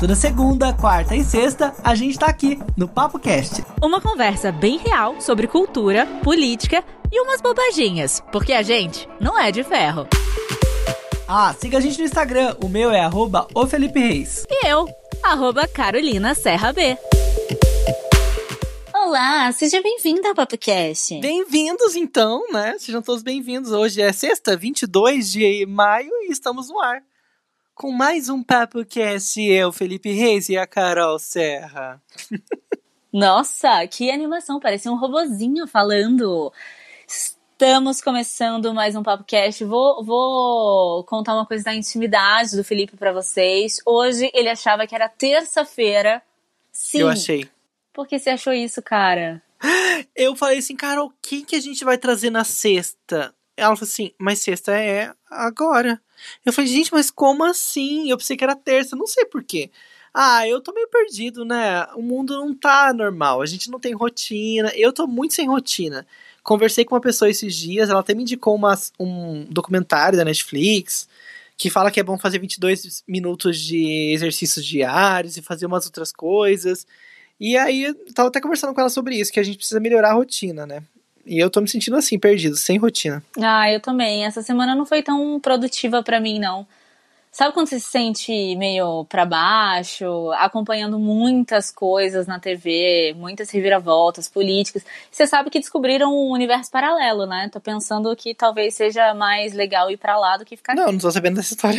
Toda segunda, quarta e sexta, a gente tá aqui no Papo Cast. Uma conversa bem real sobre cultura, política e umas bobaginhas, porque a gente não é de ferro. Ah, siga a gente no Instagram, o meu é arroba o Felipe Reis. E eu, arroba Carolina Serra B. Olá, seja bem-vinda ao PapoCast. Bem-vindos então, né? Sejam todos bem-vindos. Hoje é sexta, 22 de maio e estamos no ar. Com mais um PapoCast, eu, Felipe Reis e a Carol Serra. Nossa, que animação, parecia um robozinho falando. Estamos começando mais um PapoCast. Vou, vou contar uma coisa da intimidade do Felipe para vocês. Hoje ele achava que era terça-feira. Sim. Eu achei. Por que você achou isso, cara? Eu falei assim, Carol, o que, que a gente vai trazer na sexta? Ela falou assim, mas sexta é agora. Eu falei, gente, mas como assim? Eu pensei que era terça, não sei porquê. Ah, eu tô meio perdido, né? O mundo não tá normal, a gente não tem rotina. Eu tô muito sem rotina. Conversei com uma pessoa esses dias, ela até me indicou uma, um documentário da Netflix que fala que é bom fazer 22 minutos de exercícios diários e fazer umas outras coisas. E aí, eu tava até conversando com ela sobre isso, que a gente precisa melhorar a rotina, né? E eu tô me sentindo assim, perdido, sem rotina. Ah, eu também. Essa semana não foi tão produtiva para mim, não. Sabe quando você se sente meio para baixo, acompanhando muitas coisas na TV, muitas reviravoltas políticas? Você sabe que descobriram um universo paralelo, né? Tô pensando que talvez seja mais legal ir para lá do que ficar Não, aqui. não tô sabendo dessa história,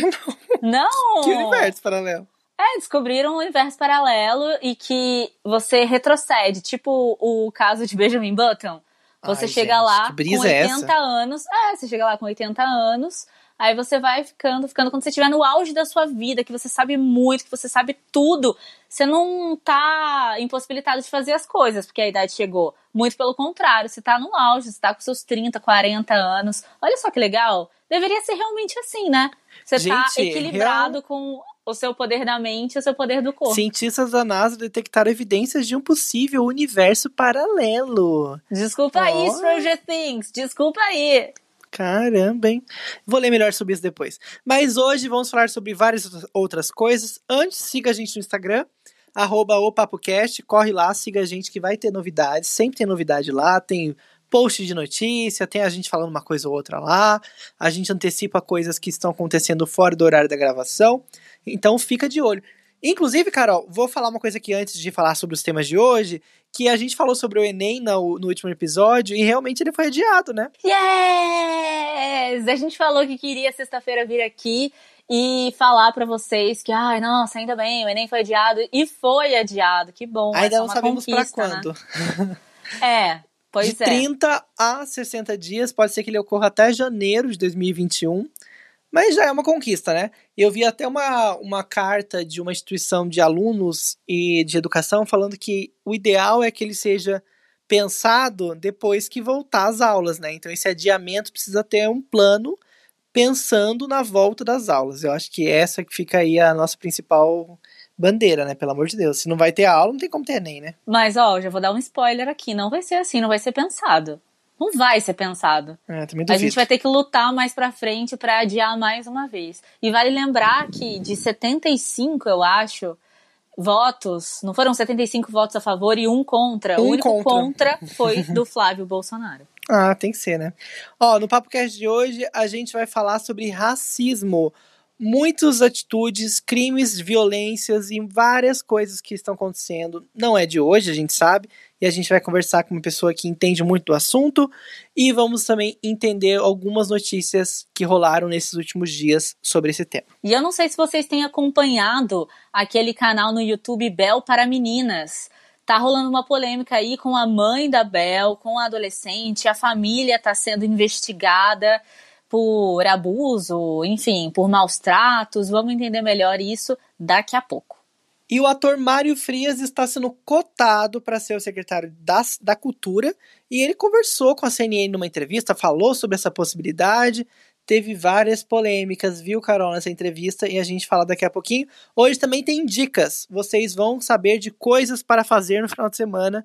não. Não! Que universo paralelo? É, descobriram um universo paralelo e que você retrocede, tipo o caso de Benjamin Button. Você Ai, chega gente, lá com brisa é 80 essa? anos. É, você chega lá com 80 anos. Aí você vai ficando, ficando. Quando você estiver no auge da sua vida, que você sabe muito, que você sabe tudo, você não tá impossibilitado de fazer as coisas, porque a idade chegou. Muito pelo contrário, você tá no auge, você tá com seus 30, 40 anos. Olha só que legal. Deveria ser realmente assim, né? Você tá Gente, equilibrado com o seu poder da mente e o seu poder do corpo. Cientistas da NASA detectaram evidências de um possível universo paralelo. Desculpa aí, Ó. Stranger Things. Desculpa aí. Caramba, hein? Vou ler melhor sobre isso depois. Mas hoje vamos falar sobre várias outras coisas. Antes, siga a gente no Instagram, arroba o PapoCast. Corre lá, siga a gente que vai ter novidades. Sempre tem novidade lá, tem post de notícia, tem a gente falando uma coisa ou outra lá. A gente antecipa coisas que estão acontecendo fora do horário da gravação. Então fica de olho. Inclusive, Carol, vou falar uma coisa aqui antes de falar sobre os temas de hoje, que a gente falou sobre o Enem no, no último episódio e realmente ele foi adiado, né? Yes! A gente falou que queria sexta-feira vir aqui e falar pra vocês que, ai, nossa, ainda bem, o Enem foi adiado. E foi adiado, que bom. Ainda não sabemos pra conquista, né? quando. É, pois de é. 30 a 60 dias, pode ser que ele ocorra até janeiro de 2021. Mas já é uma conquista, né? Eu vi até uma, uma carta de uma instituição de alunos e de educação falando que o ideal é que ele seja pensado depois que voltar às aulas, né? Então esse adiamento precisa ter um plano pensando na volta das aulas. Eu acho que essa que fica aí a nossa principal bandeira, né? Pelo amor de Deus. Se não vai ter aula, não tem como ter Enem, né? Mas, ó, já vou dar um spoiler aqui. Não vai ser assim, não vai ser pensado. Não vai ser pensado. É, A gente vai ter que lutar mais pra frente pra adiar mais uma vez. E vale lembrar que de 75, eu acho, votos, não foram 75 votos a favor e um contra. o Um único contra. contra foi do Flávio Bolsonaro. Ah, tem que ser, né? Ó, no PapoCast de hoje a gente vai falar sobre racismo. Muitas atitudes, crimes, violências e várias coisas que estão acontecendo. Não é de hoje, a gente sabe. E a gente vai conversar com uma pessoa que entende muito do assunto. E vamos também entender algumas notícias que rolaram nesses últimos dias sobre esse tema. E eu não sei se vocês têm acompanhado aquele canal no YouTube Bel para Meninas. Tá rolando uma polêmica aí com a mãe da Bel, com a adolescente, a família tá sendo investigada por abuso, enfim, por maus tratos. Vamos entender melhor isso daqui a pouco. E o ator Mário Frias está sendo cotado para ser o secretário da, da Cultura. E ele conversou com a CNN numa entrevista, falou sobre essa possibilidade. Teve várias polêmicas, viu, Carol, nessa entrevista, e a gente fala daqui a pouquinho. Hoje também tem dicas. Vocês vão saber de coisas para fazer no final de semana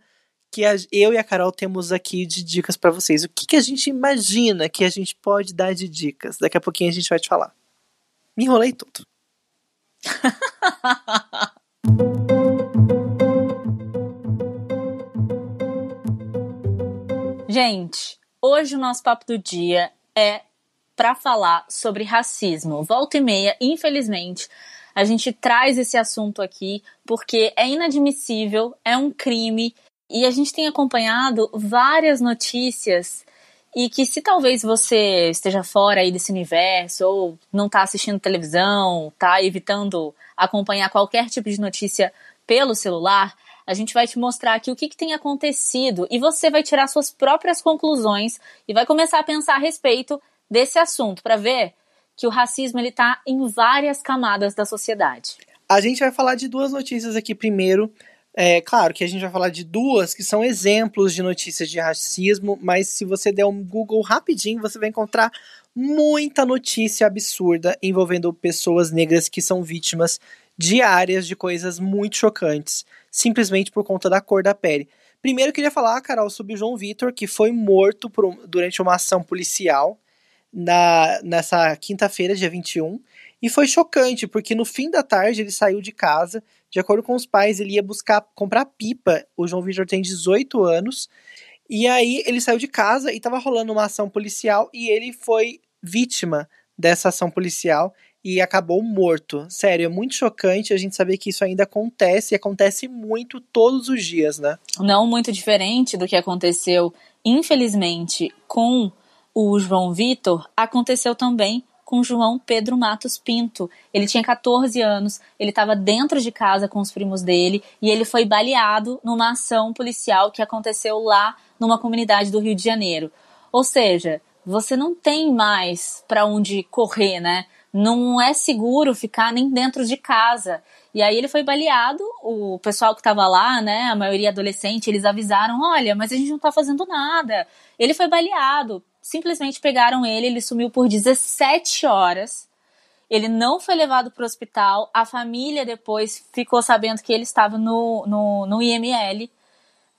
que a- eu e a Carol temos aqui de dicas para vocês. O que, que a gente imagina que a gente pode dar de dicas? Daqui a pouquinho a gente vai te falar. Me enrolei tudo. Gente, hoje o nosso papo do dia é para falar sobre racismo. Volta e meia, infelizmente, a gente traz esse assunto aqui porque é inadmissível, é um crime e a gente tem acompanhado várias notícias e que se talvez você esteja fora aí desse universo ou não está assistindo televisão, está evitando acompanhar qualquer tipo de notícia pelo celular, a gente vai te mostrar aqui o que, que, tem acontecido e você vai tirar suas próprias conclusões e vai começar a pensar a respeito desse assunto para ver que o racismo ele está em várias camadas da sociedade. A gente vai falar de duas notícias aqui primeiro. É claro que a gente vai falar de duas que são exemplos de notícias de racismo, mas se você der um Google rapidinho, você vai encontrar muita notícia absurda envolvendo pessoas negras que são vítimas diárias de coisas muito chocantes, simplesmente por conta da cor da pele. Primeiro eu queria falar, Carol, sobre o João Vitor, que foi morto por, durante uma ação policial na, nessa quinta-feira, dia 21. E foi chocante, porque no fim da tarde ele saiu de casa. De acordo com os pais, ele ia buscar comprar pipa. O João Vitor tem 18 anos. E aí ele saiu de casa e estava rolando uma ação policial e ele foi vítima dessa ação policial e acabou morto. Sério, é muito chocante a gente saber que isso ainda acontece e acontece muito todos os dias, né? Não muito diferente do que aconteceu, infelizmente, com o João Vitor, aconteceu também com João Pedro Matos Pinto. Ele tinha 14 anos, ele estava dentro de casa com os primos dele e ele foi baleado numa ação policial que aconteceu lá numa comunidade do Rio de Janeiro. Ou seja, você não tem mais para onde correr, né? Não é seguro ficar nem dentro de casa. E aí ele foi baleado, o pessoal que estava lá, né, a maioria adolescente, eles avisaram, olha, mas a gente não está fazendo nada. Ele foi baleado, simplesmente pegaram ele, ele sumiu por 17 horas. Ele não foi levado para o hospital. A família depois ficou sabendo que ele estava no, no, no IML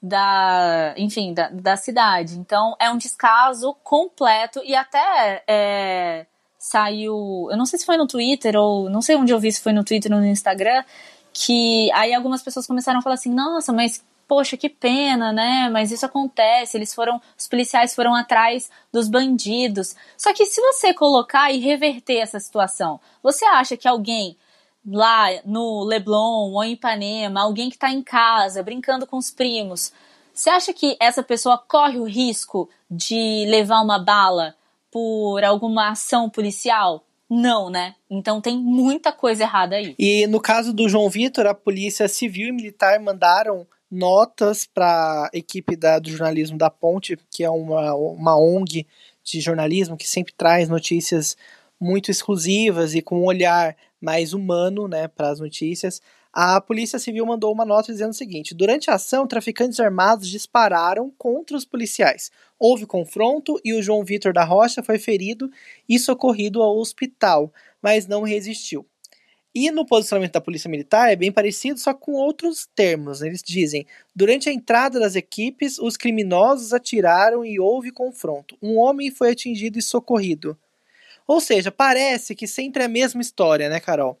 da, enfim, da, da cidade. Então é um descaso completo e até é, saiu, eu não sei se foi no Twitter ou não sei onde eu vi se foi no Twitter ou no Instagram, que aí algumas pessoas começaram a falar assim: "Nossa, mas poxa, que pena, né? Mas isso acontece. Eles foram, os policiais foram atrás dos bandidos. Só que se você colocar e reverter essa situação, você acha que alguém lá no Leblon ou em Ipanema, alguém que está em casa brincando com os primos, você acha que essa pessoa corre o risco de levar uma bala por alguma ação policial? Não, né? Então tem muita coisa errada aí. E no caso do João Vitor, a polícia civil e militar mandaram notas para a equipe da, do jornalismo da Ponte, que é uma, uma ONG de jornalismo que sempre traz notícias muito exclusivas e com um olhar mais humano né, para as notícias. A Polícia Civil mandou uma nota dizendo o seguinte: durante a ação, traficantes armados dispararam contra os policiais. Houve confronto e o João Vitor da Rocha foi ferido e socorrido ao hospital, mas não resistiu. E no posicionamento da Polícia Militar é bem parecido, só com outros termos. Eles dizem: durante a entrada das equipes, os criminosos atiraram e houve confronto. Um homem foi atingido e socorrido. Ou seja, parece que sempre é a mesma história, né, Carol?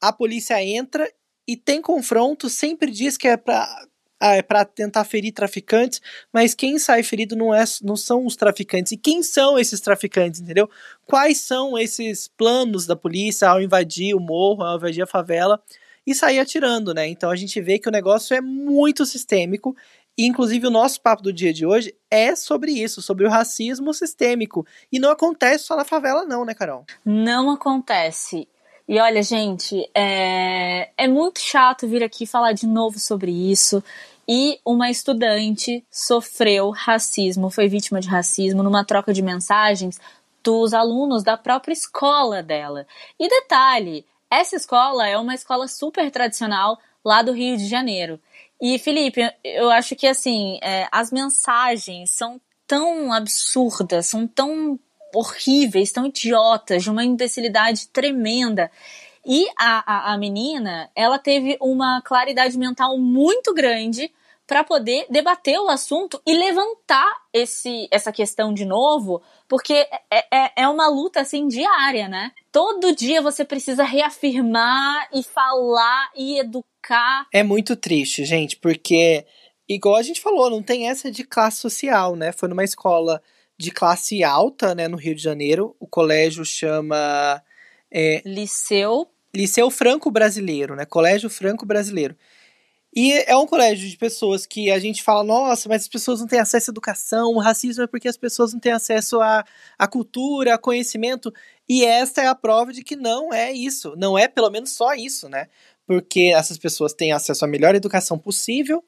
A polícia entra e tem confronto, sempre diz que é para ah, é para tentar ferir traficantes, mas quem sai ferido não, é, não são os traficantes. E quem são esses traficantes, entendeu? Quais são esses planos da polícia ao invadir o morro, ao invadir a favela e sair atirando, né? Então a gente vê que o negócio é muito sistêmico. E, inclusive, o nosso papo do dia de hoje é sobre isso, sobre o racismo sistêmico. E não acontece só na favela, não, né, Carol? Não acontece. E olha, gente, é, é muito chato vir aqui falar de novo sobre isso. E uma estudante sofreu racismo, foi vítima de racismo numa troca de mensagens dos alunos da própria escola dela. E detalhe, essa escola é uma escola super tradicional lá do Rio de Janeiro. E Felipe, eu acho que assim, é, as mensagens são tão absurdas, são tão horríveis, tão idiotas, de uma imbecilidade tremenda. E a, a, a menina, ela teve uma claridade mental muito grande para poder debater o assunto e levantar esse, essa questão de novo, porque é, é, é uma luta assim diária, né? Todo dia você precisa reafirmar e falar e educar. É muito triste, gente, porque igual a gente falou, não tem essa de classe social, né? Foi numa escola de classe alta, né, no Rio de Janeiro. O colégio chama é, Liceu Liceu Franco Brasileiro, né? Colégio Franco Brasileiro. E é um colégio de pessoas que a gente fala, nossa, mas as pessoas não têm acesso à educação, o racismo é porque as pessoas não têm acesso à, à cultura, a conhecimento. E esta é a prova de que não é isso. Não é pelo menos só isso, né? Porque essas pessoas têm acesso à melhor educação possível,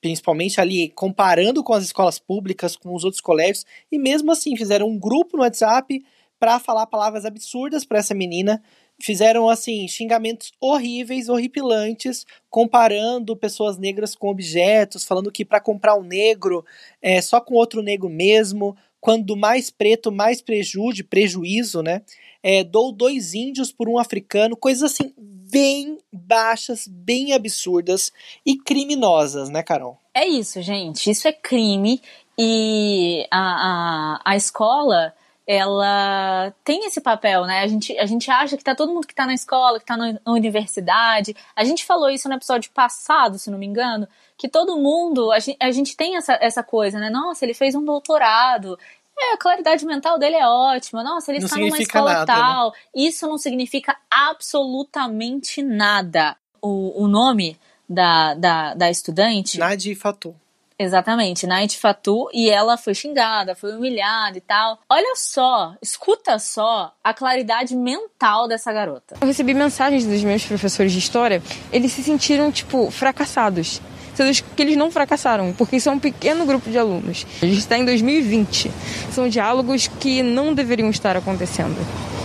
principalmente ali comparando com as escolas públicas, com os outros colégios, e mesmo assim fizeram um grupo no WhatsApp para falar palavras absurdas para essa menina, fizeram assim xingamentos horríveis, horripilantes, comparando pessoas negras com objetos, falando que para comprar um negro é só com outro negro mesmo, quando mais preto, mais prejude, prejuízo, né? É, dou dois índios por um africano, coisas assim bem baixas, bem absurdas e criminosas, né, Carol? É isso, gente. Isso é crime e a, a, a escola ela tem esse papel, né? A gente, a gente acha que tá todo mundo que tá na escola, que tá na universidade. A gente falou isso no episódio passado, se não me engano, que todo mundo, a gente, a gente tem essa, essa coisa, né? Nossa, ele fez um doutorado. É, a claridade mental dele é ótima. Nossa, ele Não está numa escola nada, tal. Isso não significa absolutamente nada. O, o nome da, da, da estudante. Nadi Fatu. Exatamente, Night Fatu, e ela foi xingada, foi humilhada e tal. Olha só, escuta só a claridade mental dessa garota. Eu recebi mensagens dos meus professores de história, eles se sentiram, tipo, fracassados. Sendo que eles não fracassaram, porque isso é um pequeno grupo de alunos. A gente está em 2020. São diálogos que não deveriam estar acontecendo.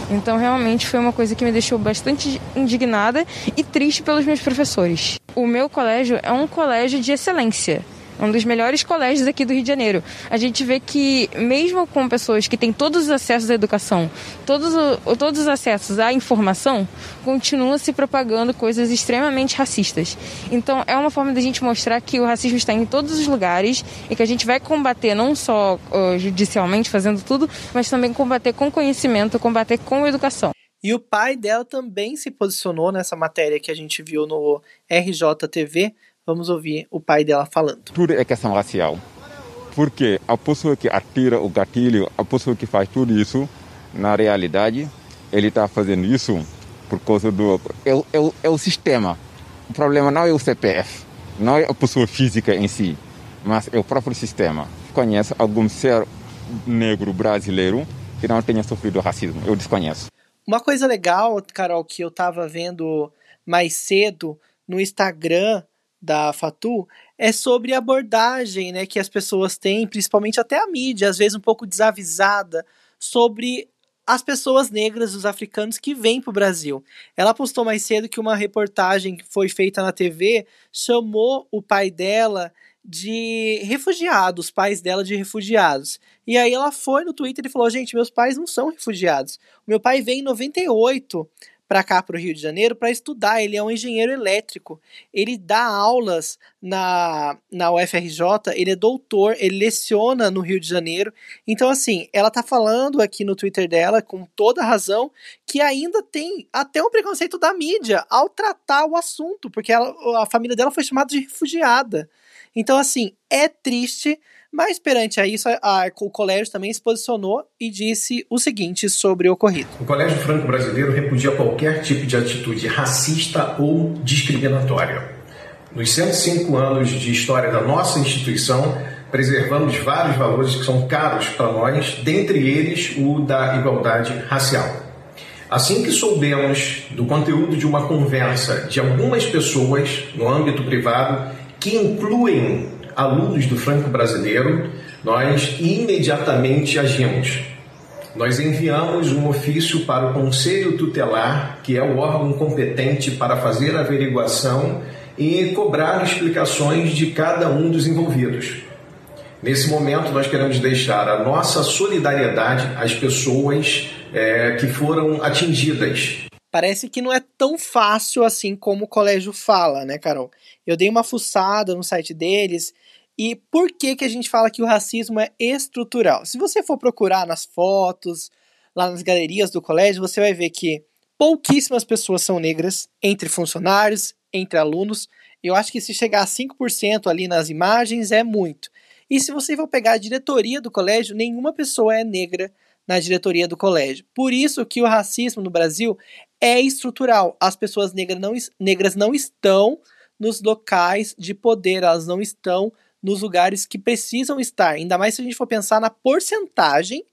Então, realmente, foi uma coisa que me deixou bastante indignada e triste pelos meus professores. O meu colégio é um colégio de excelência um dos melhores colégios aqui do Rio de Janeiro. A gente vê que, mesmo com pessoas que têm todos os acessos à educação, todos, todos os acessos à informação, continua se propagando coisas extremamente racistas. Então, é uma forma da gente mostrar que o racismo está em todos os lugares e que a gente vai combater não só uh, judicialmente, fazendo tudo, mas também combater com conhecimento, combater com educação. E o pai dela também se posicionou nessa matéria que a gente viu no RJTV, Vamos ouvir o pai dela falando. Tudo é questão racial. Porque a pessoa que atira o gatilho, a pessoa que faz tudo isso, na realidade, ele está fazendo isso por causa do. É, é, é, o sistema. O problema não é o CPF, não é a pessoa física em si, mas é o próprio sistema. Conhece algum ser negro brasileiro que não tenha sofrido racismo? Eu desconheço. Uma coisa legal, Carol, que eu estava vendo mais cedo no Instagram da Fatu é sobre a abordagem né, que as pessoas têm, principalmente até a mídia, às vezes um pouco desavisada, sobre as pessoas negras, os africanos que vêm para o Brasil. Ela postou mais cedo que uma reportagem que foi feita na TV chamou o pai dela de refugiados, os pais dela de refugiados. E aí ela foi no Twitter e falou: gente, meus pais não são refugiados. Meu pai veio em 98 para cá, para o Rio de Janeiro, para estudar. Ele é um engenheiro elétrico. Ele dá aulas na, na UFRJ, ele é doutor, ele leciona no Rio de Janeiro. Então, assim, ela tá falando aqui no Twitter dela, com toda razão, que ainda tem até um preconceito da mídia ao tratar o assunto, porque ela, a família dela foi chamada de refugiada. Então, assim, é triste mas perante a isso, a, o colégio também se posicionou e disse o seguinte sobre o ocorrido. O Colégio Franco Brasileiro repudia qualquer tipo de atitude racista ou discriminatória. Nos 105 anos de história da nossa instituição, preservamos vários valores que são caros para nós, dentre eles o da igualdade racial. Assim que soubemos do conteúdo de uma conversa de algumas pessoas no âmbito privado que incluem alunos do Franco Brasileiro, nós imediatamente agimos. Nós enviamos um ofício para o Conselho Tutelar, que é o órgão competente para fazer a averiguação e cobrar explicações de cada um dos envolvidos. Nesse momento, nós queremos deixar a nossa solidariedade às pessoas é, que foram atingidas. Parece que não é tão fácil assim como o colégio fala, né, Carol? Eu dei uma fuçada no site deles e por que, que a gente fala que o racismo é estrutural? Se você for procurar nas fotos, lá nas galerias do colégio, você vai ver que pouquíssimas pessoas são negras entre funcionários, entre alunos. Eu acho que se chegar a 5% ali nas imagens é muito. E se você for pegar a diretoria do colégio, nenhuma pessoa é negra na diretoria do colégio. Por isso que o racismo no Brasil é estrutural. As pessoas negras não, negras não estão nos locais de poder, elas não estão nos lugares que precisam estar. Ainda mais se a gente for pensar na porcentagem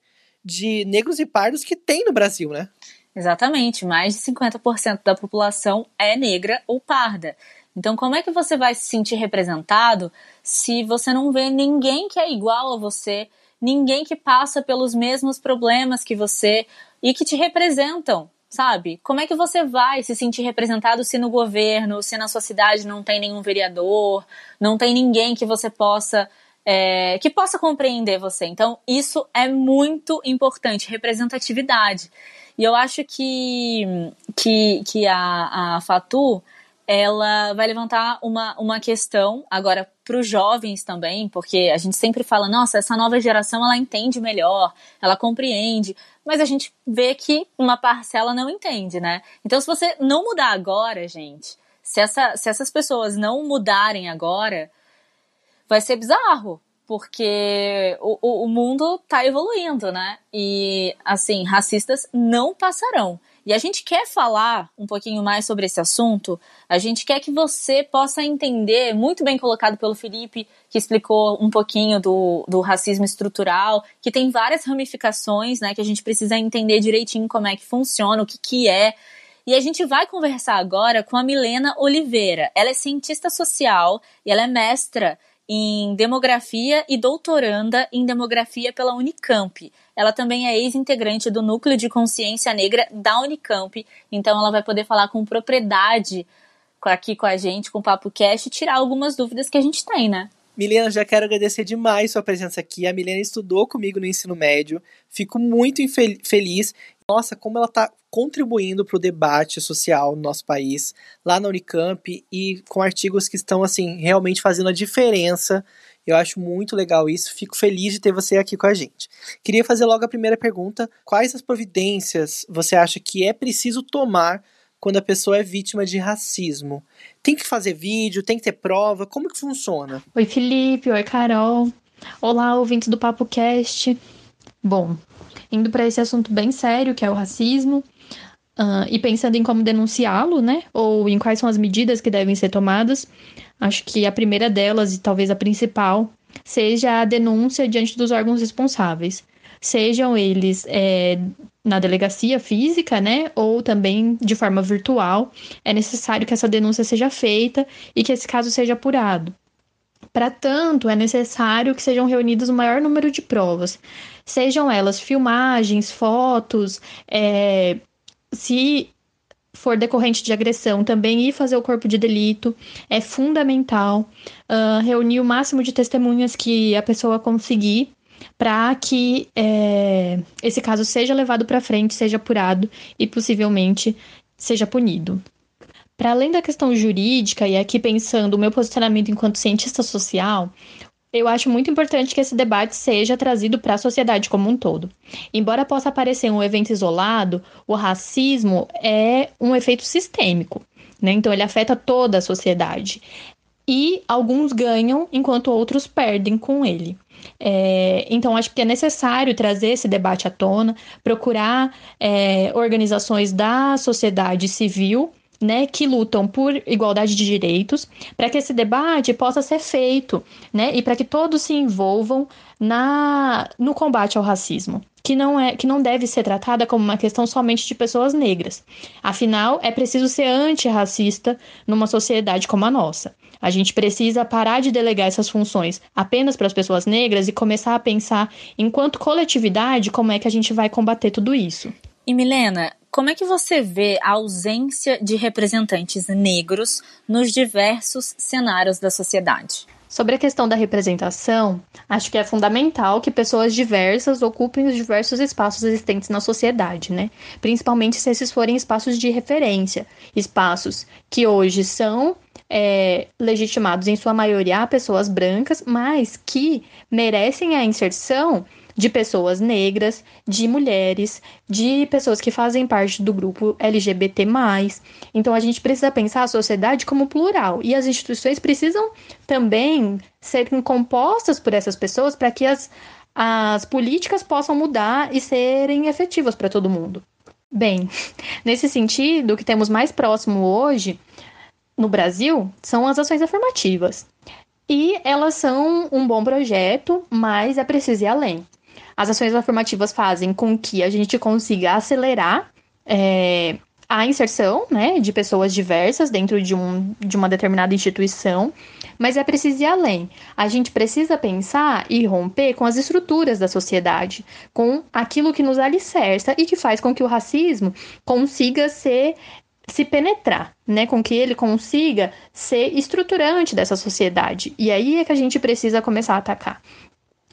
de negros e pardos que tem no Brasil, né? Exatamente, mais de 50% da população é negra ou parda. Então, como é que você vai se sentir representado se você não vê ninguém que é igual a você, ninguém que passa pelos mesmos problemas que você e que te representam? Sabe? Como é que você vai se sentir representado se no governo, se na sua cidade não tem nenhum vereador, não tem ninguém que você possa é, que possa compreender você. Então, isso é muito importante, representatividade. E eu acho que, que, que a, a Fatu ela vai levantar uma, uma questão agora para os jovens também, porque a gente sempre fala, nossa, essa nova geração ela entende melhor, ela compreende, mas a gente vê que uma parcela não entende, né? Então, se você não mudar agora, gente, se, essa, se essas pessoas não mudarem agora, vai ser bizarro, porque o, o, o mundo está evoluindo, né? E, assim, racistas não passarão. E a gente quer falar um pouquinho mais sobre esse assunto. A gente quer que você possa entender, muito bem colocado pelo Felipe, que explicou um pouquinho do, do racismo estrutural, que tem várias ramificações, né? Que a gente precisa entender direitinho como é que funciona, o que, que é. E a gente vai conversar agora com a Milena Oliveira. Ela é cientista social e ela é mestra em demografia e doutoranda em demografia pela Unicamp. Ela também é ex-integrante do Núcleo de Consciência Negra da Unicamp, então ela vai poder falar com propriedade aqui com a gente, com o Papo Cast, e tirar algumas dúvidas que a gente tem, né? Milena, já quero agradecer demais sua presença aqui. A Milena estudou comigo no ensino médio. Fico muito feliz. Nossa, como ela está contribuindo para o debate social no nosso país, lá na Unicamp, e com artigos que estão, assim, realmente fazendo a diferença eu acho muito legal isso, fico feliz de ter você aqui com a gente. Queria fazer logo a primeira pergunta: quais as providências você acha que é preciso tomar quando a pessoa é vítima de racismo? Tem que fazer vídeo, tem que ter prova, como que funciona? Oi, Felipe, oi, Carol. Olá, ouvintes do Papo Cast. Bom, indo para esse assunto bem sério, que é o racismo, Uh, e pensando em como denunciá-lo, né? Ou em quais são as medidas que devem ser tomadas, acho que a primeira delas, e talvez a principal, seja a denúncia diante dos órgãos responsáveis. Sejam eles é, na delegacia física, né? Ou também de forma virtual. É necessário que essa denúncia seja feita e que esse caso seja apurado. Para tanto, é necessário que sejam reunidos o maior número de provas, sejam elas filmagens, fotos, é, se for decorrente de agressão, também ir fazer o corpo de delito é fundamental. Uh, reunir o máximo de testemunhas que a pessoa conseguir para que é, esse caso seja levado para frente, seja apurado e possivelmente seja punido. Para além da questão jurídica, e aqui pensando o meu posicionamento enquanto cientista social, eu acho muito importante que esse debate seja trazido para a sociedade como um todo. Embora possa parecer um evento isolado, o racismo é um efeito sistêmico, né? Então ele afeta toda a sociedade. E alguns ganham enquanto outros perdem com ele. É, então, acho que é necessário trazer esse debate à tona, procurar é, organizações da sociedade civil né, que lutam por igualdade de direitos, para que esse debate possa ser feito, né, e para que todos se envolvam na no combate ao racismo, que não é que não deve ser tratada como uma questão somente de pessoas negras. Afinal, é preciso ser antirracista numa sociedade como a nossa. A gente precisa parar de delegar essas funções apenas para as pessoas negras e começar a pensar, enquanto coletividade, como é que a gente vai combater tudo isso. E Milena, como é que você vê a ausência de representantes negros nos diversos cenários da sociedade? Sobre a questão da representação, acho que é fundamental que pessoas diversas ocupem os diversos espaços existentes na sociedade, né? Principalmente se esses forem espaços de referência, espaços que hoje são é, legitimados em sua maioria a pessoas brancas, mas que merecem a inserção de pessoas negras, de mulheres, de pessoas que fazem parte do grupo LGBT. Então a gente precisa pensar a sociedade como plural e as instituições precisam também serem compostas por essas pessoas para que as, as políticas possam mudar e serem efetivas para todo mundo. Bem, nesse sentido, o que temos mais próximo hoje no Brasil são as ações afirmativas. E elas são um bom projeto, mas é preciso ir além. As ações afirmativas fazem com que a gente consiga acelerar é, a inserção né, de pessoas diversas dentro de, um, de uma determinada instituição, mas é preciso ir além. A gente precisa pensar e romper com as estruturas da sociedade, com aquilo que nos alicerça e que faz com que o racismo consiga ser se penetrar, né, com que ele consiga ser estruturante dessa sociedade. E aí é que a gente precisa começar a atacar.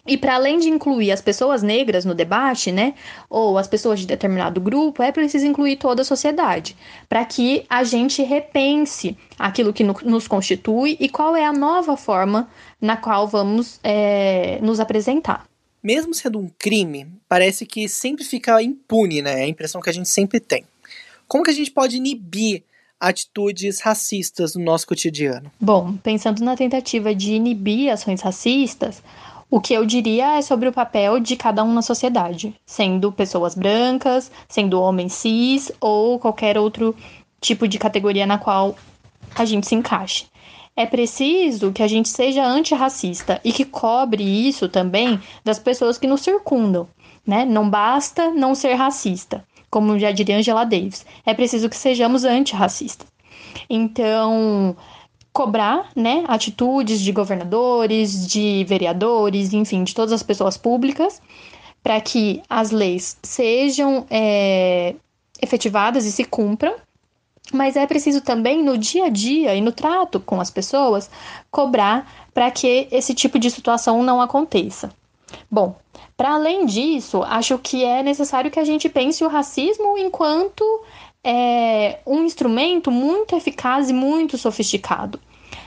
E para além de incluir as pessoas negras no debate, né, ou as pessoas de determinado grupo, é preciso incluir toda a sociedade, para que a gente repense aquilo que no, nos constitui e qual é a nova forma na qual vamos é, nos apresentar. Mesmo sendo um crime, parece que sempre fica impune, né? É a impressão que a gente sempre tem. Como que a gente pode inibir atitudes racistas no nosso cotidiano? Bom, pensando na tentativa de inibir ações racistas, o que eu diria é sobre o papel de cada um na sociedade, sendo pessoas brancas, sendo homens cis ou qualquer outro tipo de categoria na qual a gente se encaixe. É preciso que a gente seja antirracista e que cobre isso também das pessoas que nos circundam, né? Não basta não ser racista como já diria Angela Davis. É preciso que sejamos antirracistas. Então, cobrar né, atitudes de governadores, de vereadores, enfim, de todas as pessoas públicas, para que as leis sejam é, efetivadas e se cumpram. Mas é preciso também, no dia a dia e no trato com as pessoas, cobrar para que esse tipo de situação não aconteça. Bom, para além disso, acho que é necessário que a gente pense o racismo enquanto é, um instrumento muito eficaz e muito sofisticado.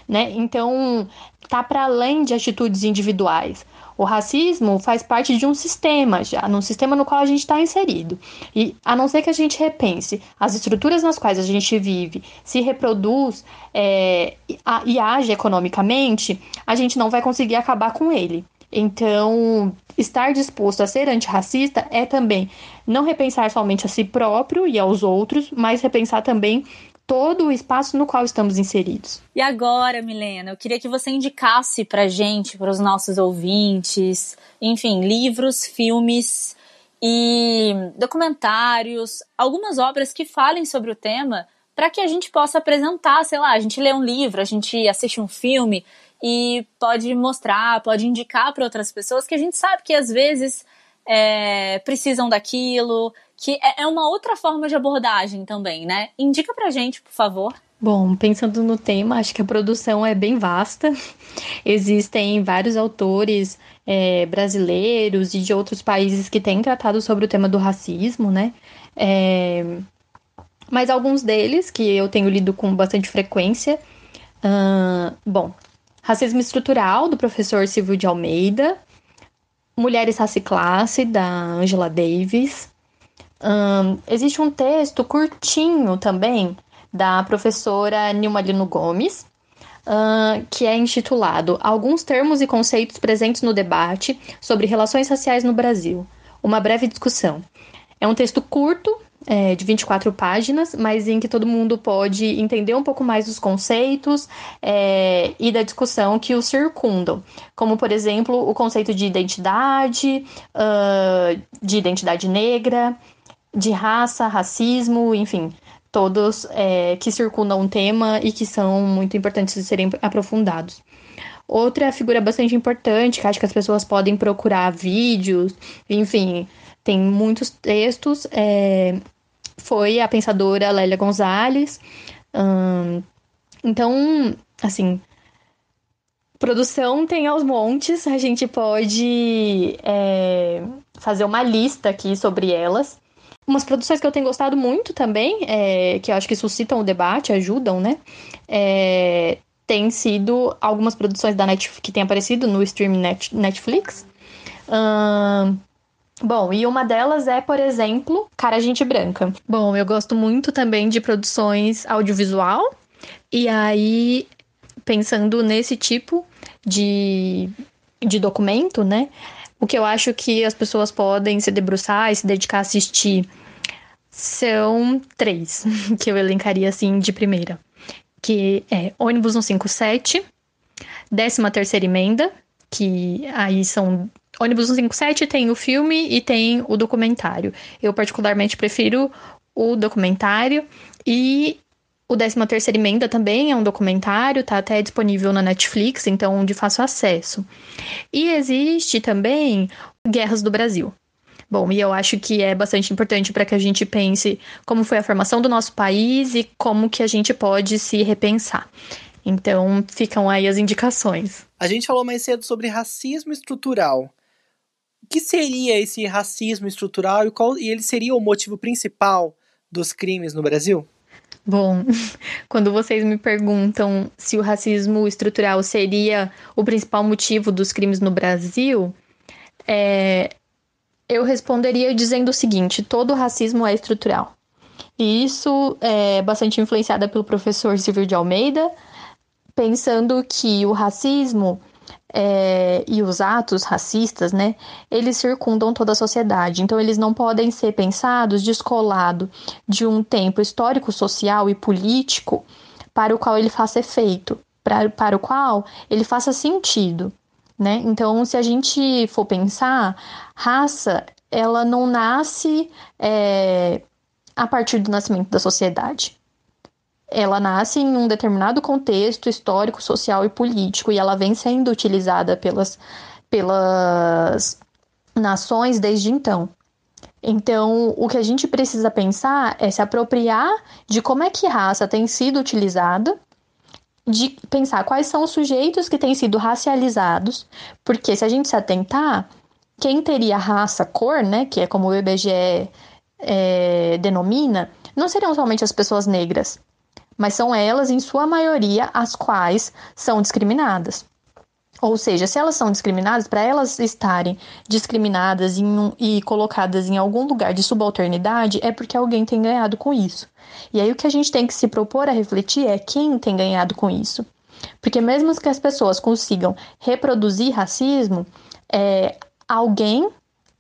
Né? Então, tá para além de atitudes individuais. O racismo faz parte de um sistema já, num sistema no qual a gente está inserido. E a não ser que a gente repense as estruturas nas quais a gente vive, se reproduz é, e age economicamente, a gente não vai conseguir acabar com ele. Então, estar disposto a ser antirracista é também não repensar somente a si próprio e aos outros, mas repensar também todo o espaço no qual estamos inseridos. E agora, Milena, eu queria que você indicasse pra gente, para os nossos ouvintes, enfim, livros, filmes e documentários, algumas obras que falem sobre o tema, para que a gente possa apresentar, sei lá, a gente lê um livro, a gente assiste um filme e pode mostrar, pode indicar para outras pessoas que a gente sabe que às vezes é, precisam daquilo, que é, é uma outra forma de abordagem também, né? Indica pra gente, por favor. Bom, pensando no tema, acho que a produção é bem vasta. Existem vários autores é, brasileiros e de outros países que têm tratado sobre o tema do racismo, né? É, mas alguns deles que eu tenho lido com bastante frequência. Bom, Racismo Estrutural, do professor Silvio de Almeida. Mulheres, Raça e Classe, da Angela Davis. Um, existe um texto curtinho também, da professora Nilma Lino Gomes, que é intitulado Alguns termos e conceitos presentes no debate sobre relações raciais no Brasil. Uma breve discussão. É um texto curto, é, de 24 páginas, mas em que todo mundo pode entender um pouco mais dos conceitos é, e da discussão que os circundam, como, por exemplo, o conceito de identidade, uh, de identidade negra, de raça, racismo, enfim, todos é, que circundam um tema e que são muito importantes de serem aprofundados. Outra figura bastante importante, que acho que as pessoas podem procurar vídeos, enfim, tem muitos textos, é, foi a pensadora Lélia Gonzalez. Hum, então, assim, produção tem aos montes, a gente pode é, fazer uma lista aqui sobre elas. Umas produções que eu tenho gostado muito também, é, que eu acho que suscitam o debate, ajudam, né? É, tem sido algumas produções da Netflix que têm aparecido no streaming Netflix. Hum, Bom, e uma delas é, por exemplo, Cara Gente Branca. Bom, eu gosto muito também de produções audiovisual. E aí, pensando nesse tipo de, de documento, né? O que eu acho que as pessoas podem se debruçar e se dedicar a assistir são três, que eu elencaria assim de primeira. Que é Ônibus 157, 13 terceira emenda, que aí são Ônibus 157 tem o filme e tem o documentário. Eu particularmente prefiro o documentário e o 13 terceira emenda também é um documentário, tá até disponível na Netflix, então de fácil acesso. E existe também Guerras do Brasil. Bom, e eu acho que é bastante importante para que a gente pense como foi a formação do nosso país e como que a gente pode se repensar. Então, ficam aí as indicações. A gente falou mais cedo sobre racismo estrutural que seria esse racismo estrutural e, qual, e ele seria o motivo principal dos crimes no Brasil? Bom, quando vocês me perguntam se o racismo estrutural seria o principal motivo dos crimes no Brasil, é, eu responderia dizendo o seguinte: todo racismo é estrutural. E isso é bastante influenciada pelo professor Silvio de Almeida, pensando que o racismo é, e os atos racistas, né, eles circundam toda a sociedade. Então, eles não podem ser pensados descolado de um tempo histórico, social e político para o qual ele faça efeito, para, para o qual ele faça sentido. Né? Então, se a gente for pensar, raça, ela não nasce é, a partir do nascimento da sociedade ela nasce em um determinado contexto histórico, social e político e ela vem sendo utilizada pelas, pelas nações desde então. Então, o que a gente precisa pensar é se apropriar de como é que raça tem sido utilizada, de pensar quais são os sujeitos que têm sido racializados, porque se a gente se atentar, quem teria raça cor, né, que é como o IBGE é, denomina, não seriam somente as pessoas negras, mas são elas, em sua maioria, as quais são discriminadas. Ou seja, se elas são discriminadas, para elas estarem discriminadas um, e colocadas em algum lugar de subalternidade, é porque alguém tem ganhado com isso. E aí o que a gente tem que se propor a refletir é quem tem ganhado com isso. Porque mesmo que as pessoas consigam reproduzir racismo, é, alguém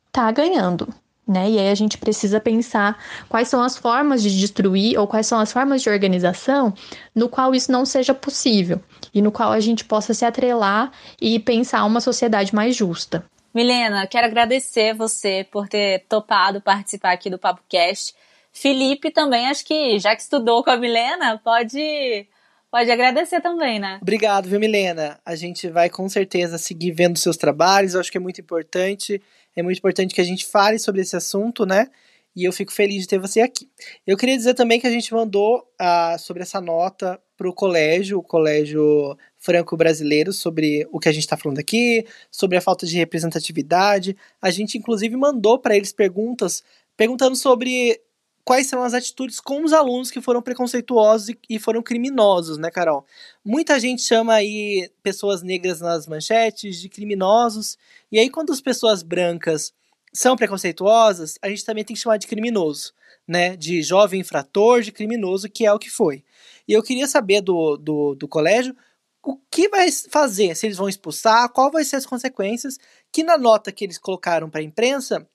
está ganhando né? E aí a gente precisa pensar quais são as formas de destruir ou quais são as formas de organização no qual isso não seja possível e no qual a gente possa se atrelar e pensar uma sociedade mais justa. Milena, quero agradecer você por ter topado participar aqui do Papo Cast. Felipe também, acho que já que estudou com a Milena, pode pode agradecer também, né? Obrigado, viu, Milena? A gente vai com certeza seguir vendo seus trabalhos, eu acho que é muito importante é muito importante que a gente fale sobre esse assunto, né? E eu fico feliz de ter você aqui. Eu queria dizer também que a gente mandou uh, sobre essa nota para o colégio, o Colégio Franco-Brasileiro, sobre o que a gente está falando aqui, sobre a falta de representatividade. A gente, inclusive, mandou para eles perguntas perguntando sobre quais são as atitudes com os alunos que foram preconceituosos e foram criminosos, né, Carol? Muita gente chama aí pessoas negras nas manchetes de criminosos, e aí quando as pessoas brancas são preconceituosas, a gente também tem que chamar de criminoso, né? De jovem infrator, de criminoso, que é o que foi. E eu queria saber do, do, do colégio o que vai fazer, se eles vão expulsar, qual vai ser as consequências, que na nota que eles colocaram para a imprensa,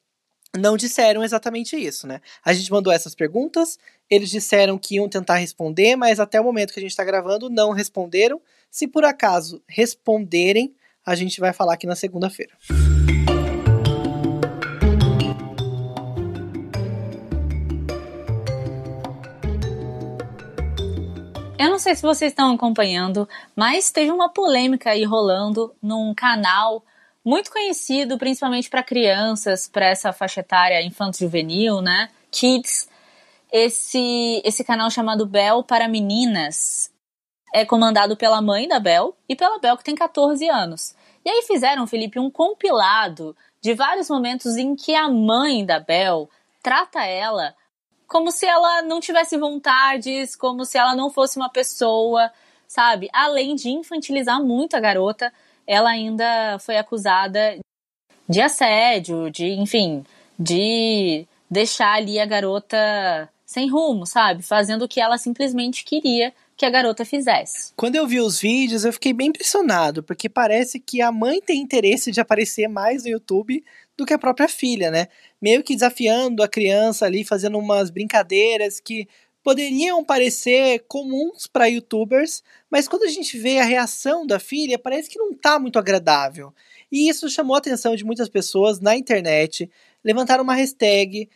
não disseram exatamente isso, né? A gente mandou essas perguntas, eles disseram que iam tentar responder, mas até o momento que a gente está gravando não responderam. Se por acaso responderem, a gente vai falar aqui na segunda-feira. Eu não sei se vocês estão acompanhando, mas teve uma polêmica aí rolando num canal muito conhecido, principalmente para crianças, para essa faixa etária infanto-juvenil, né? Kids. Esse, esse canal chamado Bel para Meninas é comandado pela mãe da Bel e pela Bel que tem 14 anos. E aí fizeram, Felipe, um compilado de vários momentos em que a mãe da Bel trata ela como se ela não tivesse vontades, como se ela não fosse uma pessoa, sabe? Além de infantilizar muito a garota, ela ainda foi acusada de assédio, de, enfim, de deixar ali a garota sem rumo, sabe? Fazendo o que ela simplesmente queria que a garota fizesse. Quando eu vi os vídeos, eu fiquei bem impressionado, porque parece que a mãe tem interesse de aparecer mais no YouTube do que a própria filha, né? Meio que desafiando a criança ali, fazendo umas brincadeiras que poderiam parecer comuns para youtubers, mas quando a gente vê a reação da filha, parece que não tá muito agradável. E isso chamou a atenção de muitas pessoas na internet, levantaram uma hashtag,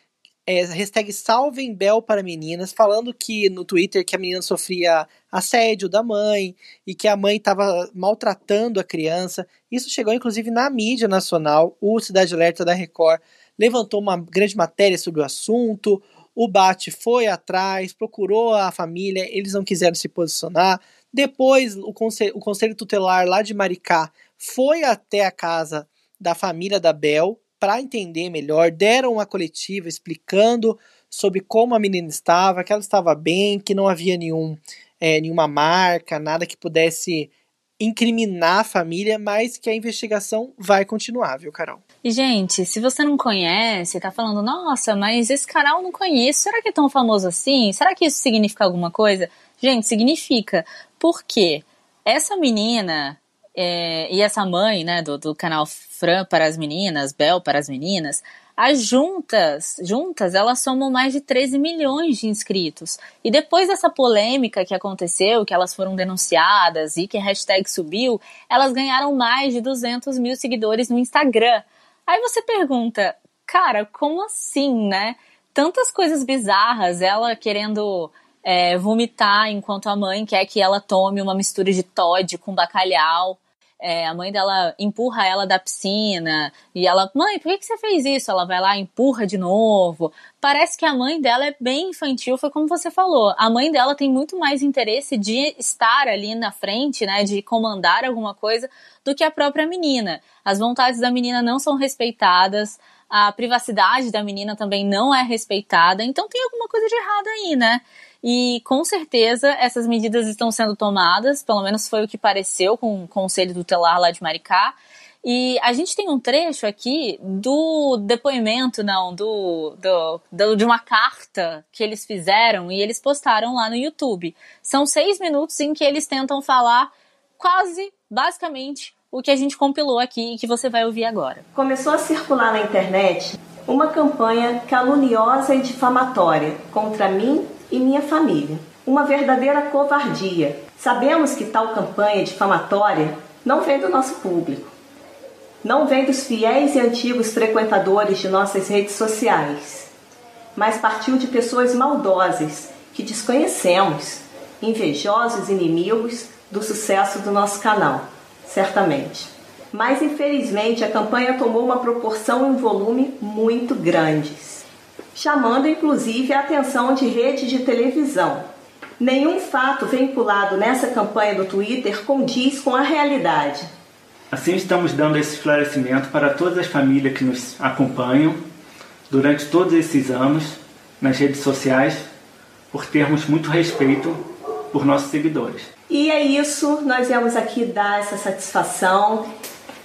é, hashtag Salvem Bel para meninas, falando que no Twitter que a menina sofria assédio da mãe e que a mãe estava maltratando a criança. Isso chegou inclusive na mídia nacional. O Cidade Alerta da Record levantou uma grande matéria sobre o assunto. O Bate foi atrás, procurou a família, eles não quiseram se posicionar. Depois, o conselho, o conselho tutelar lá de Maricá foi até a casa da família da Bel para entender melhor, deram uma coletiva explicando sobre como a menina estava, que ela estava bem, que não havia nenhum, é, nenhuma marca, nada que pudesse incriminar a família, mas que a investigação vai continuar, viu, Carol? E, gente, se você não conhece, tá falando, nossa, mas esse canal eu não conheço, será que é tão famoso assim? Será que isso significa alguma coisa? Gente, significa. Porque essa menina é, e essa mãe, né, do, do canal Fran para as meninas, Bel para as meninas, as juntas, juntas, elas somam mais de 13 milhões de inscritos. E depois dessa polêmica que aconteceu, que elas foram denunciadas e que a hashtag subiu, elas ganharam mais de 200 mil seguidores no Instagram. Aí você pergunta, cara, como assim, né? Tantas coisas bizarras, ela querendo é, vomitar enquanto a mãe quer que ela tome uma mistura de Todd com bacalhau é, a mãe dela empurra ela da piscina e ela, mãe, por que, que você fez isso? Ela vai lá, empurra de novo. Parece que a mãe dela é bem infantil, foi como você falou. A mãe dela tem muito mais interesse de estar ali na frente, né, de comandar alguma coisa, do que a própria menina. As vontades da menina não são respeitadas, a privacidade da menina também não é respeitada, então tem alguma coisa de errado aí, né? E com certeza essas medidas estão sendo tomadas, pelo menos foi o que pareceu com o Conselho Tutelar lá de Maricá. E a gente tem um trecho aqui do depoimento, não, do, do, do, de uma carta que eles fizeram e eles postaram lá no YouTube. São seis minutos em que eles tentam falar quase, basicamente, o que a gente compilou aqui e que você vai ouvir agora. Começou a circular na internet uma campanha caluniosa e difamatória contra mim e minha família. Uma verdadeira covardia. Sabemos que tal campanha difamatória não vem do nosso público. Não vem dos fiéis e antigos frequentadores de nossas redes sociais, mas partiu de pessoas maldosas que desconhecemos, invejosos inimigos do sucesso do nosso canal, certamente. Mas infelizmente a campanha tomou uma proporção e um volume muito grandes chamando inclusive a atenção de redes de televisão. Nenhum fato vinculado nessa campanha do Twitter condiz com a realidade. Assim, estamos dando esse esclarecimento para todas as famílias que nos acompanham durante todos esses anos nas redes sociais, por termos muito respeito por nossos seguidores. E é isso, nós viemos aqui dar essa satisfação.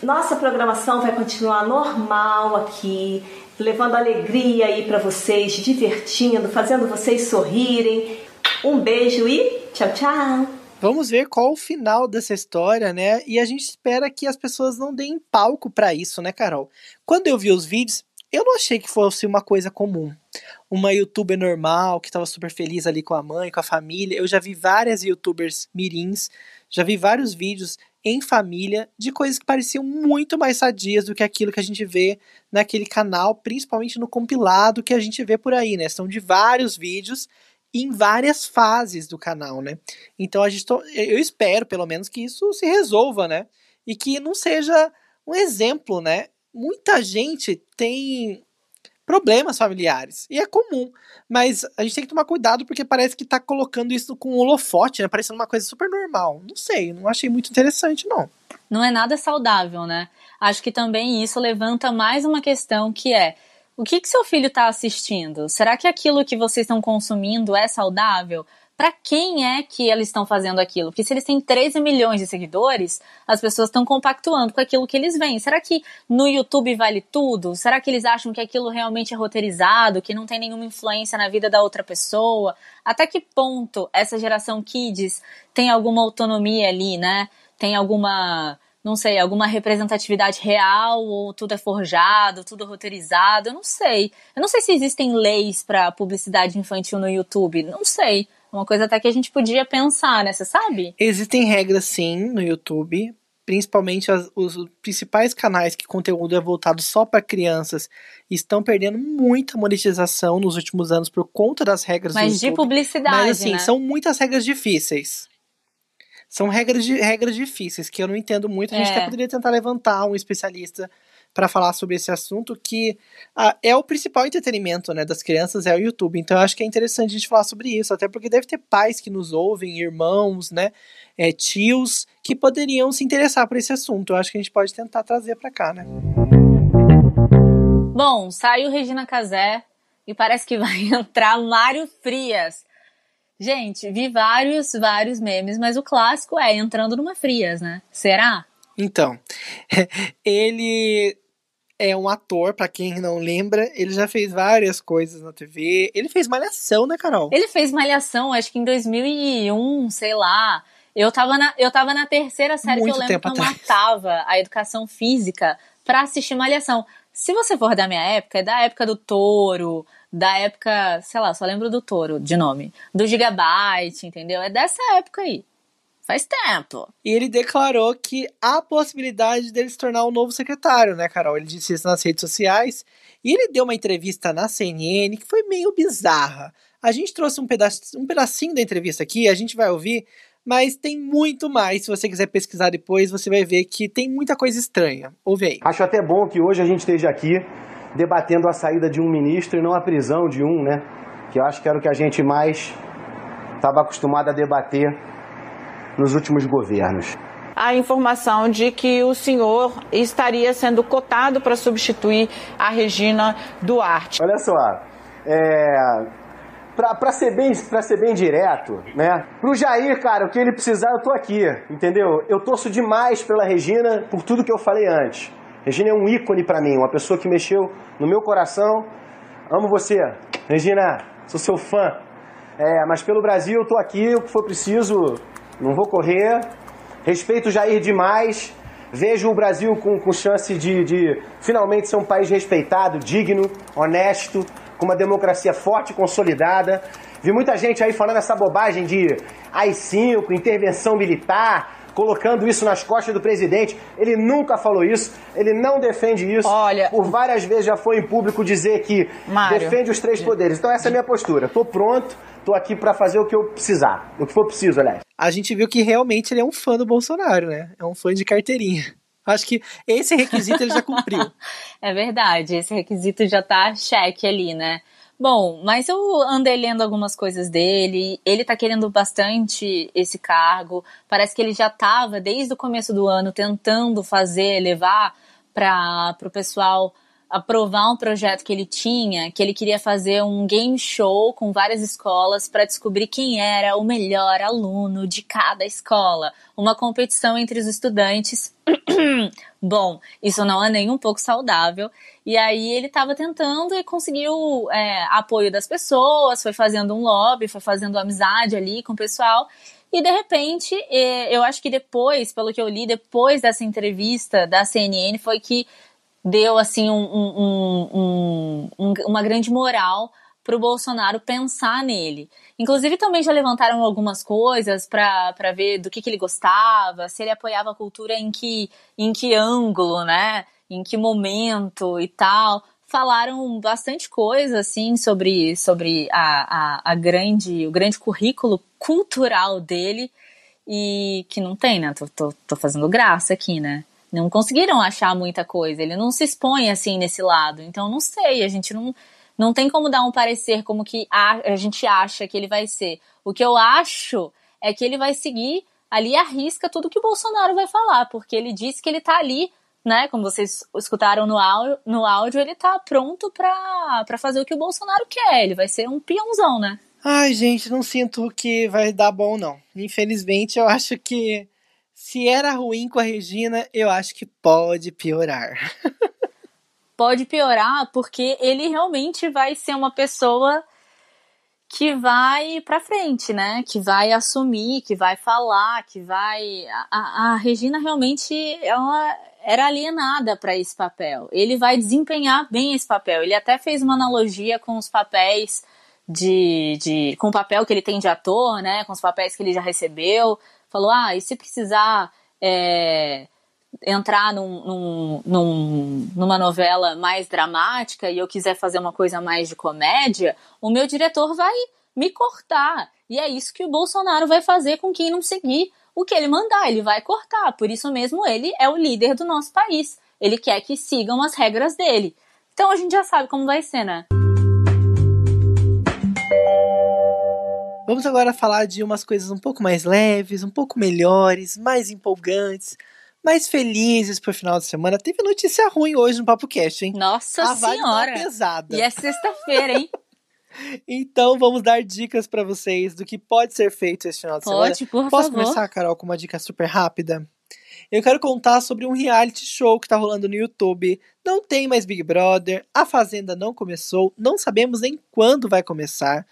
Nossa programação vai continuar normal aqui levando alegria aí para vocês, divertindo, fazendo vocês sorrirem. Um beijo e tchau, tchau. Vamos ver qual o final dessa história, né? E a gente espera que as pessoas não deem palco para isso, né, Carol? Quando eu vi os vídeos, eu não achei que fosse uma coisa comum. Uma youtuber normal que estava super feliz ali com a mãe, com a família. Eu já vi várias youtubers mirins, já vi vários vídeos em família de coisas que pareciam muito mais sadias do que aquilo que a gente vê naquele canal, principalmente no compilado que a gente vê por aí, né? São de vários vídeos em várias fases do canal, né? Então a gente to... eu espero pelo menos que isso se resolva, né? E que não seja um exemplo, né? Muita gente tem problemas familiares. E é comum. Mas a gente tem que tomar cuidado porque parece que tá colocando isso com holofote, né? Parecendo uma coisa super normal. Não sei, não achei muito interessante, não. Não é nada saudável, né? Acho que também isso levanta mais uma questão que é. O que, que seu filho está assistindo? Será que aquilo que vocês estão consumindo é saudável? Para quem é que eles estão fazendo aquilo? Porque se eles têm 13 milhões de seguidores, as pessoas estão compactuando com aquilo que eles veem. Será que no YouTube vale tudo? Será que eles acham que aquilo realmente é roteirizado, que não tem nenhuma influência na vida da outra pessoa? Até que ponto essa geração kids tem alguma autonomia ali, né? Tem alguma não sei, alguma representatividade real ou tudo é forjado, tudo é roteirizado, eu não sei. Eu não sei se existem leis para publicidade infantil no YouTube, não sei. Uma coisa até que a gente podia pensar, né? Você sabe? Existem regras sim no YouTube, principalmente as, os principais canais que conteúdo é voltado só para crianças estão perdendo muita monetização nos últimos anos por conta das regras Mas do de publicidade, Mas assim, né? são muitas regras difíceis. São regras, de, regras difíceis que eu não entendo muito. A gente É. até poderia tentar levantar um especialista para falar sobre esse assunto, que ah, é o principal entretenimento né, das crianças, é o YouTube. Então eu acho que é interessante a gente falar sobre isso, até porque deve ter pais que nos ouvem, irmãos, né, é, tios, que poderiam se interessar por esse assunto. Eu acho que a gente pode tentar trazer para cá, né? Bom, saiu Regina Casé e parece que vai entrar Mário Frias. Gente, vi vários, vários memes, mas o clássico é entrando numa Frias, né? Será? Então, ele é um ator, pra quem não lembra, ele já fez várias coisas na TV. Ele fez Malhação, né, Carol? Ele fez Malhação, acho que em 2001, sei lá. Eu tava na, eu tava na terceira série Muito que eu lembro que eu atrás. matava a educação física pra assistir Malhação. Se você for da minha época, é da época do Touro, da época, sei lá, só lembro do Touro de nome, do Gigabyte, entendeu? É dessa época aí. Faz tempo. E ele declarou que há possibilidade dele se tornar o novo secretário, né, Carol? Ele disse isso nas redes sociais. E ele deu uma entrevista na CNN que foi meio bizarra. A gente trouxe um, pedaço, um pedacinho da entrevista aqui, a gente vai ouvir, mas tem muito mais. Se você quiser pesquisar depois, você vai ver que tem muita coisa estranha. Ouve aí. Acho até bom que hoje a gente esteja aqui debatendo a saída de um ministro e não a prisão de um, né? Que eu acho que era o que a gente mais estava acostumado a debater nos últimos governos. a informação de que o senhor estaria sendo cotado para substituir a Regina Duarte. Olha só, é, pra, ser bem, pra ser bem direto, né? Pro Jair, cara, o que ele precisar, eu tô aqui, entendeu? Eu torço demais pela Regina por tudo que eu falei antes. Regina é um ícone pra mim, uma pessoa que mexeu no meu coração. Amo você, Regina, sou seu fã. É, mas pelo Brasil eu tô aqui, o que for preciso, não vou correr. Respeito o Jair demais. Vejo o Brasil com, com chance de, de finalmente ser um país respeitado, digno, honesto, com uma democracia forte e consolidada. Vi muita gente aí falando essa bobagem de AI-5, intervenção militar, colocando isso nas costas do presidente. Ele nunca falou isso, ele não defende isso. Olha, por várias vezes já foi em público dizer que Mário. defende os três poderes. Então essa é a minha postura. Tô pronto, tô aqui para fazer o que eu precisar, o que for preciso, aliás. A gente viu que realmente ele é um fã do Bolsonaro, né? É um fã de carteirinha. Acho que esse requisito ele já cumpriu. É verdade, esse requisito já tá cheque ali, né? Bom, mas eu andei lendo algumas coisas dele, ele tá querendo bastante esse cargo, parece que ele já tava desde o começo do ano tentando fazer, levar para o pessoal aprovar um projeto que ele tinha, que ele queria fazer um game show com várias escolas para descobrir quem era o melhor aluno de cada escola, uma competição entre os estudantes. Bom, isso não é nem um pouco saudável. E aí ele estava tentando e conseguiu é, apoio das pessoas, foi fazendo um lobby, foi fazendo amizade ali com o pessoal. E de repente, eh, eu acho que depois, pelo que eu li, depois dessa entrevista da CNN, foi que deu assim um, um, um, um uma grande moral para o Bolsonaro pensar nele. Inclusive também já levantaram algumas coisas para ver do que, que ele gostava, se ele apoiava a cultura em que, em que ângulo, né? Em que momento e tal. Falaram bastante coisa assim sobre, sobre a, a, a grande, o grande currículo cultural dele e que não tem, né? Tô, tô, tô fazendo graça aqui, né? Não conseguiram achar muita coisa. Ele não se expõe assim nesse lado. Então não sei, a gente não não tem como dar um parecer como que a, a gente acha que ele vai ser. O que eu acho é que ele vai seguir ali à risca tudo que o Bolsonaro vai falar, porque ele disse que ele tá ali, né? Como vocês escutaram no áudio, no áudio ele tá pronto pra fazer o que o Bolsonaro quer. Ele vai ser um peãozão, né? Ai, gente, não sinto que vai dar bom, não. Infelizmente, eu acho que se era ruim com a Regina, eu acho que pode piorar. pode piorar porque ele realmente vai ser uma pessoa que vai para frente, né? Que vai assumir, que vai falar, que vai. A, a Regina realmente ela era alienada para esse papel. Ele vai desempenhar bem esse papel. Ele até fez uma analogia com os papéis de, de com o papel que ele tem de ator, né? Com os papéis que ele já recebeu. Falou, ah, e se precisar é, entrar num, num, num, numa novela mais dramática e eu quiser fazer uma coisa mais de comédia, o meu diretor vai me cortar. E é isso que o Bolsonaro vai fazer com quem não seguir o que ele mandar, ele vai cortar. Por isso mesmo ele é o líder do nosso país. Ele quer que sigam as regras dele. Então a gente já sabe como vai ser, né? Vamos agora falar de umas coisas um pouco mais leves, um pouco melhores, mais empolgantes mais felizes pro final de semana. Teve notícia ruim hoje no Papo Cast, hein? Nossa a senhora! Tá pesada. E é sexta-feira, hein? então vamos dar dicas para vocês do que pode ser feito esse final de pode, semana. Por Posso favor. começar, Carol, com uma dica super rápida? Eu quero contar sobre um reality show que tá rolando no YouTube. Não tem mais Big Brother, a Fazenda não começou, não sabemos nem quando vai começar.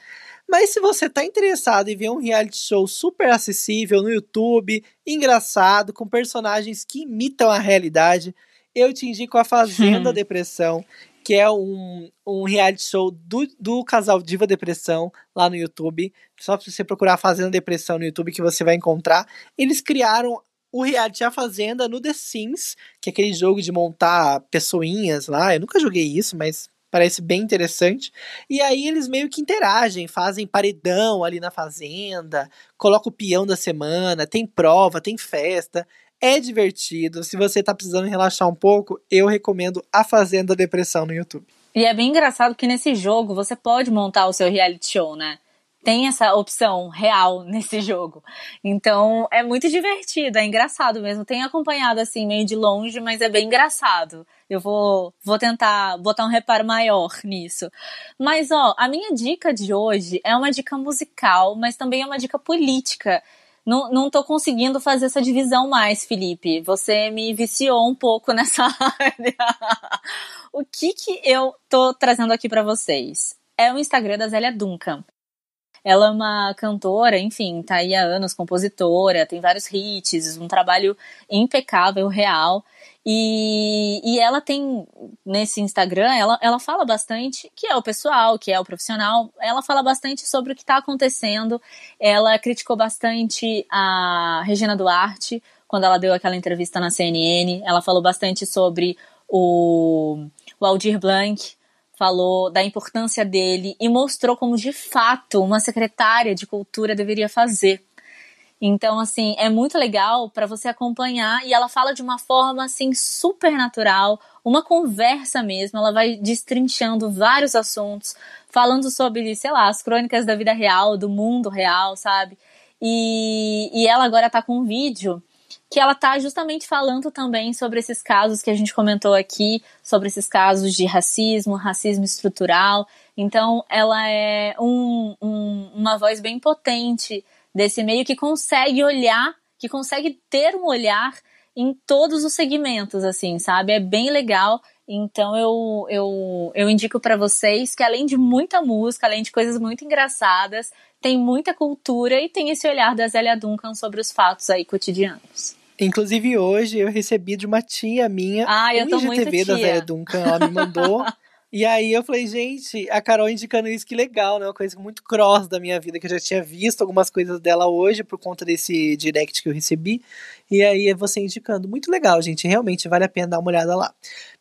Mas se você está interessado em ver um reality show super acessível no YouTube, engraçado, com personagens que imitam a realidade, eu te indico a Fazenda Depressão, que é um, um reality show do, do casal Diva Depressão lá no YouTube. Só pra você procurar Fazenda Depressão no YouTube que você vai encontrar. Eles criaram o reality A Fazenda no The Sims, que é aquele jogo de montar pessoinhas lá. Eu nunca joguei isso, mas parece bem interessante. E aí eles meio que interagem, fazem paredão ali na fazenda, coloca o peão da semana, tem prova, tem festa. É divertido. Se você tá precisando relaxar um pouco, eu recomendo A Fazenda Depressão no YouTube. E é bem engraçado que nesse jogo você pode montar o seu reality show, né? tem essa opção real nesse jogo. Então é muito divertido, é engraçado mesmo. Tenho acompanhado assim meio de longe, mas é bem engraçado. Eu vou, vou tentar botar um reparo maior nisso. Mas ó, a minha dica de hoje é uma dica musical, mas também é uma dica política. Não, não tô conseguindo fazer essa divisão mais, Felipe. Você me viciou um pouco nessa área. o que que eu tô trazendo aqui para vocês? É o Instagram da Zélia Duncan. Ela é uma cantora, enfim, tá aí há anos, compositora, tem vários hits, um trabalho impecável, real. E, e ela tem nesse Instagram, ela, ela fala bastante, que é o pessoal, que é o profissional, ela fala bastante sobre o que está acontecendo. Ela criticou bastante a Regina Duarte quando ela deu aquela entrevista na CNN. Ela falou bastante sobre o, o Aldir Blanc, falou da importância dele e mostrou como de fato uma secretária de cultura deveria fazer. Então, assim, é muito legal para você acompanhar e ela fala de uma forma assim super natural, uma conversa mesmo. Ela vai destrinchando vários assuntos, falando sobre, sei lá, as crônicas da vida real, do mundo real, sabe? E, e ela agora tá com um vídeo que ela tá justamente falando também sobre esses casos que a gente comentou aqui, sobre esses casos de racismo, racismo estrutural. Então, ela é um, um, uma voz bem potente desse meio que consegue olhar, que consegue ter um olhar em todos os segmentos, assim, sabe? É bem legal. Então eu, eu, eu indico para vocês que além de muita música, além de coisas muito engraçadas, tem muita cultura e tem esse olhar da Zélia Duncan sobre os fatos aí cotidianos. Inclusive hoje eu recebi de uma tia minha ah, eu tô IGTV da Zélia Duncan, ela me mandou. E aí eu falei, gente, a Carol indicando isso, que legal, né? Uma coisa muito cross da minha vida, que eu já tinha visto algumas coisas dela hoje por conta desse direct que eu recebi. E aí é você indicando. Muito legal, gente. Realmente vale a pena dar uma olhada lá.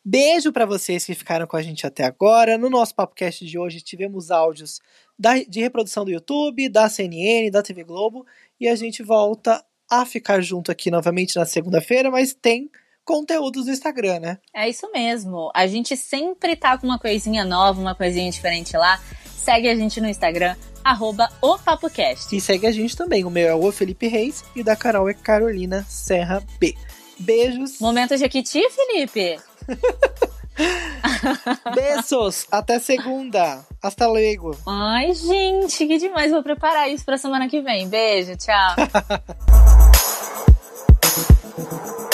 Beijo para vocês que ficaram com a gente até agora. No nosso PapoCast de hoje tivemos áudios da, de reprodução do YouTube, da CNN, da TV Globo. E a gente volta a ficar junto aqui novamente na segunda-feira, mas tem conteúdos do Instagram, né? É isso mesmo. A gente sempre tá com uma coisinha nova, uma coisinha diferente lá segue a gente no Instagram, arroba o PapoCast. E segue a gente também. O meu é o Felipe Reis e o da Carol é Carolina Serra B. Beijos. Momento Jequiti, Felipe. Beijos. Até segunda. Hasta luego. Ai, gente, que demais. Vou preparar isso pra semana que vem. Beijo, tchau.